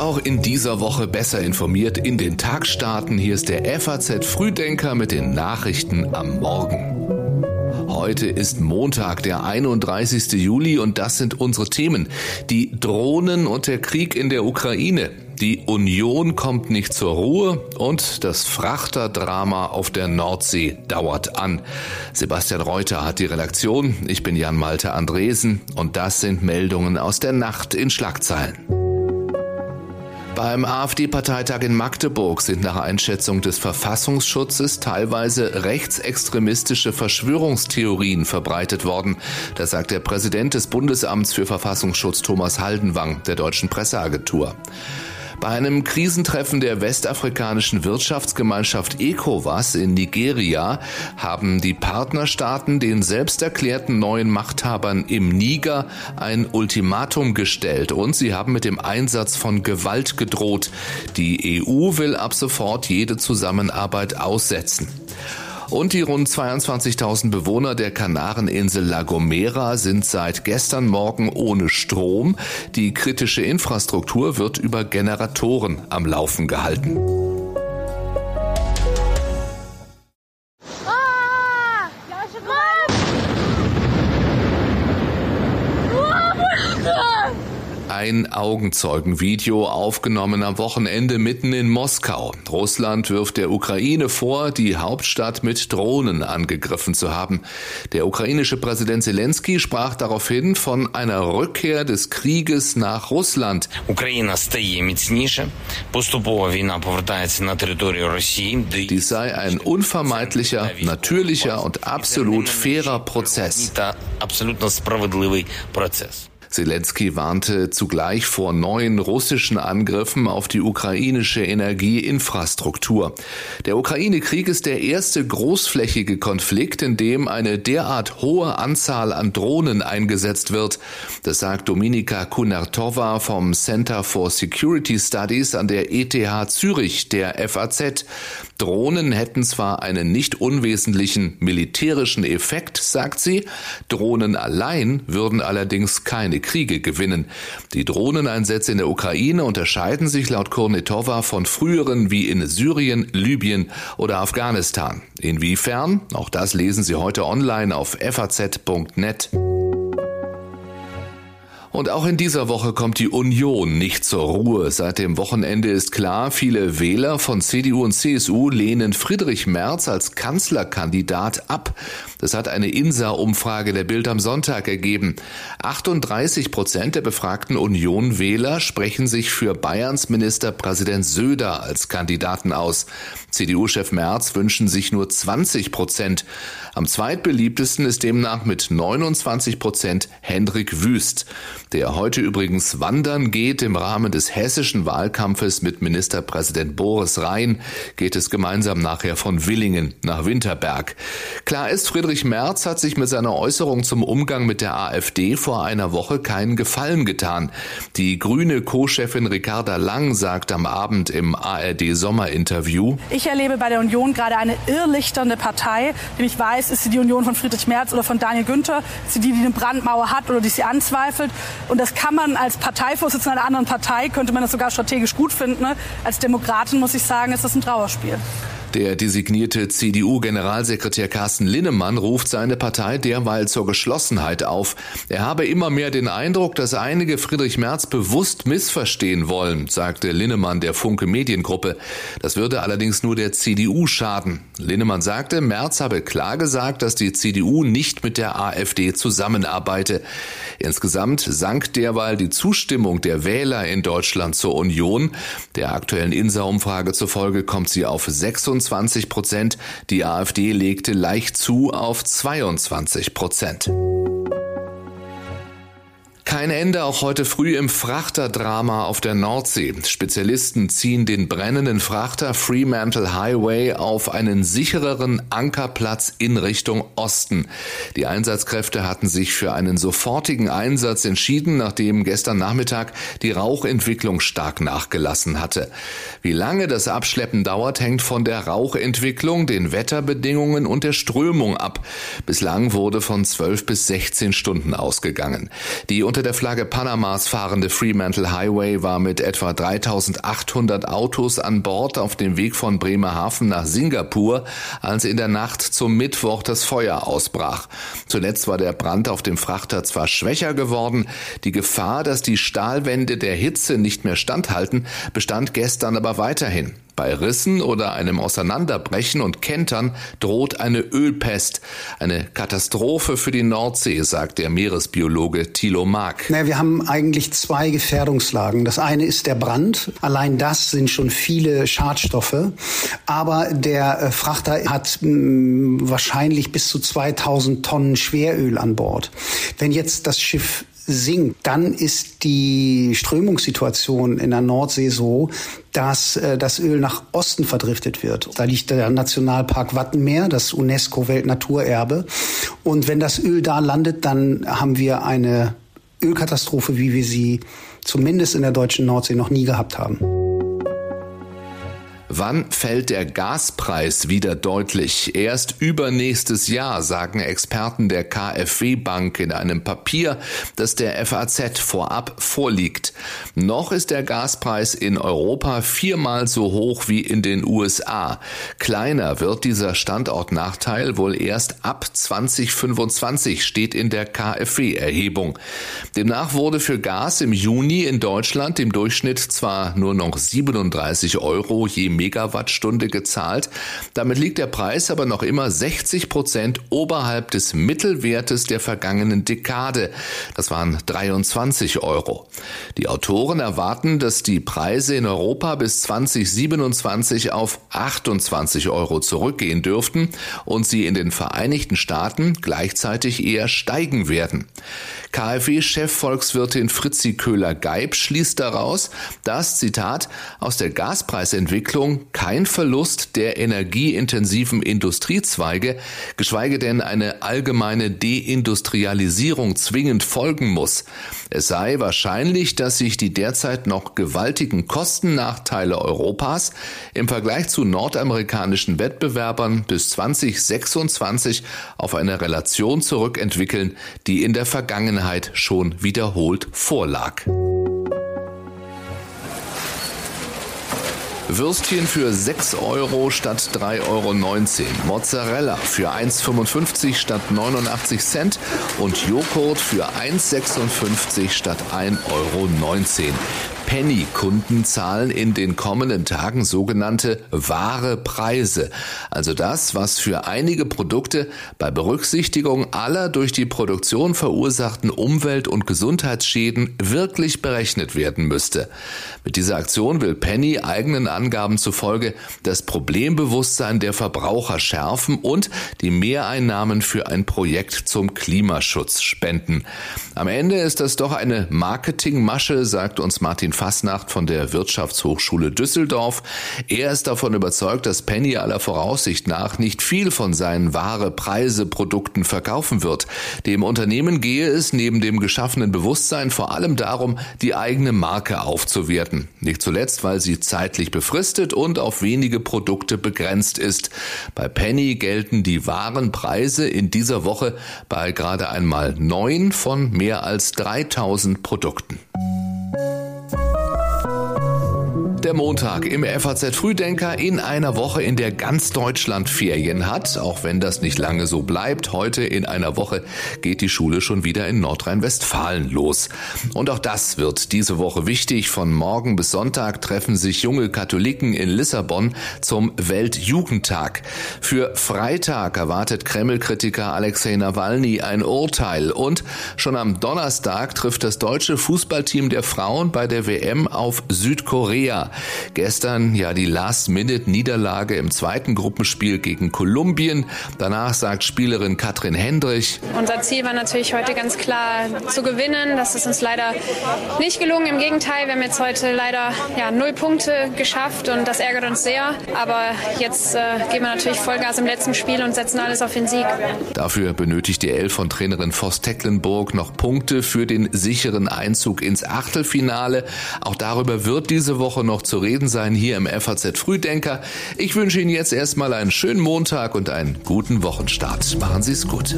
auch in dieser Woche besser informiert in den Tag starten. Hier ist der FAZ Frühdenker mit den Nachrichten am Morgen. Heute ist Montag, der 31. Juli und das sind unsere Themen. Die Drohnen und der Krieg in der Ukraine. Die Union kommt nicht zur Ruhe und das Frachterdrama auf der Nordsee dauert an. Sebastian Reuter hat die Redaktion. Ich bin Jan Malte Andresen und das sind Meldungen aus der Nacht in Schlagzeilen. Beim AfD-Parteitag in Magdeburg sind nach Einschätzung des Verfassungsschutzes teilweise rechtsextremistische Verschwörungstheorien verbreitet worden. Das sagt der Präsident des Bundesamts für Verfassungsschutz Thomas Haldenwang der deutschen Presseagentur. Bei einem Krisentreffen der westafrikanischen Wirtschaftsgemeinschaft ECOWAS in Nigeria haben die Partnerstaaten den selbst erklärten neuen Machthabern im Niger ein Ultimatum gestellt und sie haben mit dem Einsatz von Gewalt gedroht. Die EU will ab sofort jede Zusammenarbeit aussetzen. Und die rund 22.000 Bewohner der Kanareninsel La Gomera sind seit gestern Morgen ohne Strom. Die kritische Infrastruktur wird über Generatoren am Laufen gehalten. Ein Augenzeugenvideo aufgenommen am Wochenende mitten in Moskau. Russland wirft der Ukraine vor, die Hauptstadt mit Drohnen angegriffen zu haben. Der ukrainische Präsident Zelensky sprach daraufhin von einer Rückkehr des Krieges nach Russland. Dies sei ein unvermeidlicher, natürlicher und absolut fairer Prozess. Zelensky warnte zugleich vor neuen russischen Angriffen auf die ukrainische Energieinfrastruktur. Der Ukraine-Krieg ist der erste großflächige Konflikt, in dem eine derart hohe Anzahl an Drohnen eingesetzt wird. Das sagt Dominika Kunartova vom Center for Security Studies an der ETH Zürich, der FAZ. Drohnen hätten zwar einen nicht unwesentlichen militärischen Effekt, sagt sie, Drohnen allein würden allerdings keine Kriege gewinnen. Die Drohneneinsätze in der Ukraine unterscheiden sich laut Kurnetova von früheren wie in Syrien, Libyen oder Afghanistan. Inwiefern? Auch das lesen Sie heute online auf faz.net. Und auch in dieser Woche kommt die Union nicht zur Ruhe. Seit dem Wochenende ist klar, viele Wähler von CDU und CSU lehnen Friedrich Merz als Kanzlerkandidat ab. Das hat eine INSA-Umfrage der Bild am Sonntag ergeben. 38 Prozent der befragten Union-Wähler sprechen sich für Bayerns Ministerpräsident Söder als Kandidaten aus. CDU-Chef Merz wünschen sich nur 20 Prozent. Am zweitbeliebtesten ist demnach mit 29 Prozent Hendrik Wüst, der heute übrigens wandern geht im Rahmen des hessischen Wahlkampfes mit Ministerpräsident Boris Rhein, geht es gemeinsam nachher von Willingen nach Winterberg. Klar ist, Friedrich Merz hat sich mit seiner Äußerung zum Umgang mit der AfD vor einer Woche keinen Gefallen getan. Die grüne Co-Chefin Ricarda Lang sagt am Abend im ARD Sommerinterview, Ich erlebe bei der Union gerade eine irrlichternde Partei, die ich weiß, ist sie die Union von Friedrich Merz oder von Daniel Günther? Ist sie die, die eine Brandmauer hat oder die sie anzweifelt? Und das kann man als Parteivorsitzender einer anderen Partei, könnte man das sogar strategisch gut finden. Ne? Als Demokratin muss ich sagen, ist das ein Trauerspiel. Der designierte CDU-Generalsekretär Carsten Linnemann ruft seine Partei derweil zur Geschlossenheit auf. Er habe immer mehr den Eindruck, dass einige Friedrich Merz bewusst missverstehen wollen, sagte Linnemann der Funke Mediengruppe. Das würde allerdings nur der CDU schaden. Linnemann sagte, Merz habe klar gesagt, dass die CDU nicht mit der AfD zusammenarbeite. Insgesamt sank derweil die Zustimmung der Wähler in Deutschland zur Union. Der aktuellen INSA-Umfrage zufolge kommt sie auf 26 28 Prozent. Die AfD legte leicht zu auf 22 Prozent. Kein Ende auch heute früh im Frachterdrama auf der Nordsee. Spezialisten ziehen den brennenden Frachter Fremantle Highway auf einen sichereren Ankerplatz in Richtung Osten. Die Einsatzkräfte hatten sich für einen sofortigen Einsatz entschieden, nachdem gestern Nachmittag die Rauchentwicklung stark nachgelassen hatte. Wie lange das Abschleppen dauert, hängt von der Rauchentwicklung, den Wetterbedingungen und der Strömung ab. Bislang wurde von 12 bis 16 Stunden ausgegangen. Die unter der Flagge Panamas fahrende Fremantle Highway war mit etwa 3800 Autos an Bord auf dem Weg von Bremerhaven nach Singapur, als in der Nacht zum Mittwoch das Feuer ausbrach. Zuletzt war der Brand auf dem Frachter zwar schwächer geworden, die Gefahr, dass die Stahlwände der Hitze nicht mehr standhalten, bestand gestern aber weiterhin. Bei Rissen oder einem Auseinanderbrechen und Kentern droht eine Ölpest. Eine Katastrophe für die Nordsee, sagt der Meeresbiologe Thilo Mark. Na, wir haben eigentlich zwei Gefährdungslagen. Das eine ist der Brand. Allein das sind schon viele Schadstoffe. Aber der äh, Frachter hat mh, mm, wahrscheinlich bis zu 2000 Tonnen Schweröl an Bord. Wenn jetzt das Schiff sinkt, dann ist die Strömungssituation in der Nordsee so, dass äh, das Öl nach Osten verdriftet wird. Da liegt der Nationalpark Wattenmeer, das UNESCO-Weltnaturerbe. Und wenn das Öl da landet, dann haben wir eine Ölkatastrophe, wie wir sie zumindest in der deutschen Nordsee noch nie gehabt haben. Wann fällt der Gaspreis wieder deutlich? Erst übernächstes Jahr, sagen Experten der KfW Bank in einem Papier, das der FAZ vorab vorliegt. Noch ist der Gaspreis in Europa viermal so hoch wie in den USA. Kleiner wird dieser Standortnachteil wohl erst ab 2025, steht in der KfW-Erhebung. Demnach wurde für Gas im Juni in Deutschland im Durchschnitt zwar nur noch 37 Euro je Megawattstunde gezahlt. Damit liegt der Preis aber noch immer 60 Prozent oberhalb des Mittelwertes der vergangenen Dekade. Das waren 23 Euro. Die Autoren erwarten, dass die Preise in Europa bis 2027 auf 28 Euro zurückgehen dürften und sie in den Vereinigten Staaten gleichzeitig eher steigen werden. KfW-Chefvolkswirtin Fritzi Köhler-Geib schließt daraus, dass, Zitat, aus der Gaspreisentwicklung kein Verlust der energieintensiven Industriezweige, geschweige denn eine allgemeine Deindustrialisierung zwingend folgen muss. Es sei wahrscheinlich, dass sich die derzeit noch gewaltigen Kostennachteile Europas im Vergleich zu nordamerikanischen Wettbewerbern bis 2026 auf eine Relation zurückentwickeln, die in der Vergangenheit schon wiederholt vorlag. Würstchen für 6 Euro statt 3,19 Euro. Mozzarella für 1,55 statt 89 Cent und Joghurt für 1,56 statt 1,19 Euro. Penny-Kunden zahlen in den kommenden Tagen sogenannte wahre Preise. Also das, was für einige Produkte bei Berücksichtigung aller durch die Produktion verursachten Umwelt- und Gesundheitsschäden wirklich berechnet werden müsste. Mit dieser Aktion will Penny eigenen Angaben zufolge das Problembewusstsein der Verbraucher schärfen und die Mehreinnahmen für ein Projekt zum Klimaschutz spenden. Am Ende ist das doch eine Marketingmasche, sagt uns Martin Fasnacht von der Wirtschaftshochschule Düsseldorf. Er ist davon überzeugt, dass Penny aller Voraussicht nach nicht viel von seinen wahre Preise Produkten verkaufen wird. Dem Unternehmen gehe es neben dem geschaffenen Bewusstsein vor allem darum, die eigene Marke aufzuwerten. Nicht zuletzt, weil sie zeitlich befristet und auf wenige Produkte begrenzt ist. Bei Penny gelten die wahren Preise in dieser Woche bei gerade einmal neun von mehr als 3000 Produkten. Der Montag im FAZ Frühdenker in einer Woche, in der ganz Deutschland Ferien hat, auch wenn das nicht lange so bleibt. Heute in einer Woche geht die Schule schon wieder in Nordrhein-Westfalen los. Und auch das wird diese Woche wichtig. Von morgen bis Sonntag treffen sich junge Katholiken in Lissabon zum Weltjugendtag. Für Freitag erwartet Kreml-Kritiker Alexei Nawalny ein Urteil und schon am Donnerstag trifft das deutsche Fußballteam der Frauen bei der WM auf Südkorea. Gestern ja die Last-Minute-Niederlage im zweiten Gruppenspiel gegen Kolumbien. Danach sagt Spielerin Katrin Hendrich. Unser Ziel war natürlich heute ganz klar zu gewinnen. Das ist uns leider nicht gelungen. Im Gegenteil, wir haben jetzt heute leider ja, null Punkte geschafft und das ärgert uns sehr. Aber jetzt äh, geben wir natürlich Vollgas im letzten Spiel und setzen alles auf den Sieg. Dafür benötigt die Elf von Trainerin Voss Tecklenburg noch Punkte für den sicheren Einzug ins Achtelfinale. Auch darüber wird diese Woche noch noch zu reden sein hier im FAZ Frühdenker. Ich wünsche Ihnen jetzt erstmal einen schönen Montag und einen guten Wochenstart. Machen Sie es gut.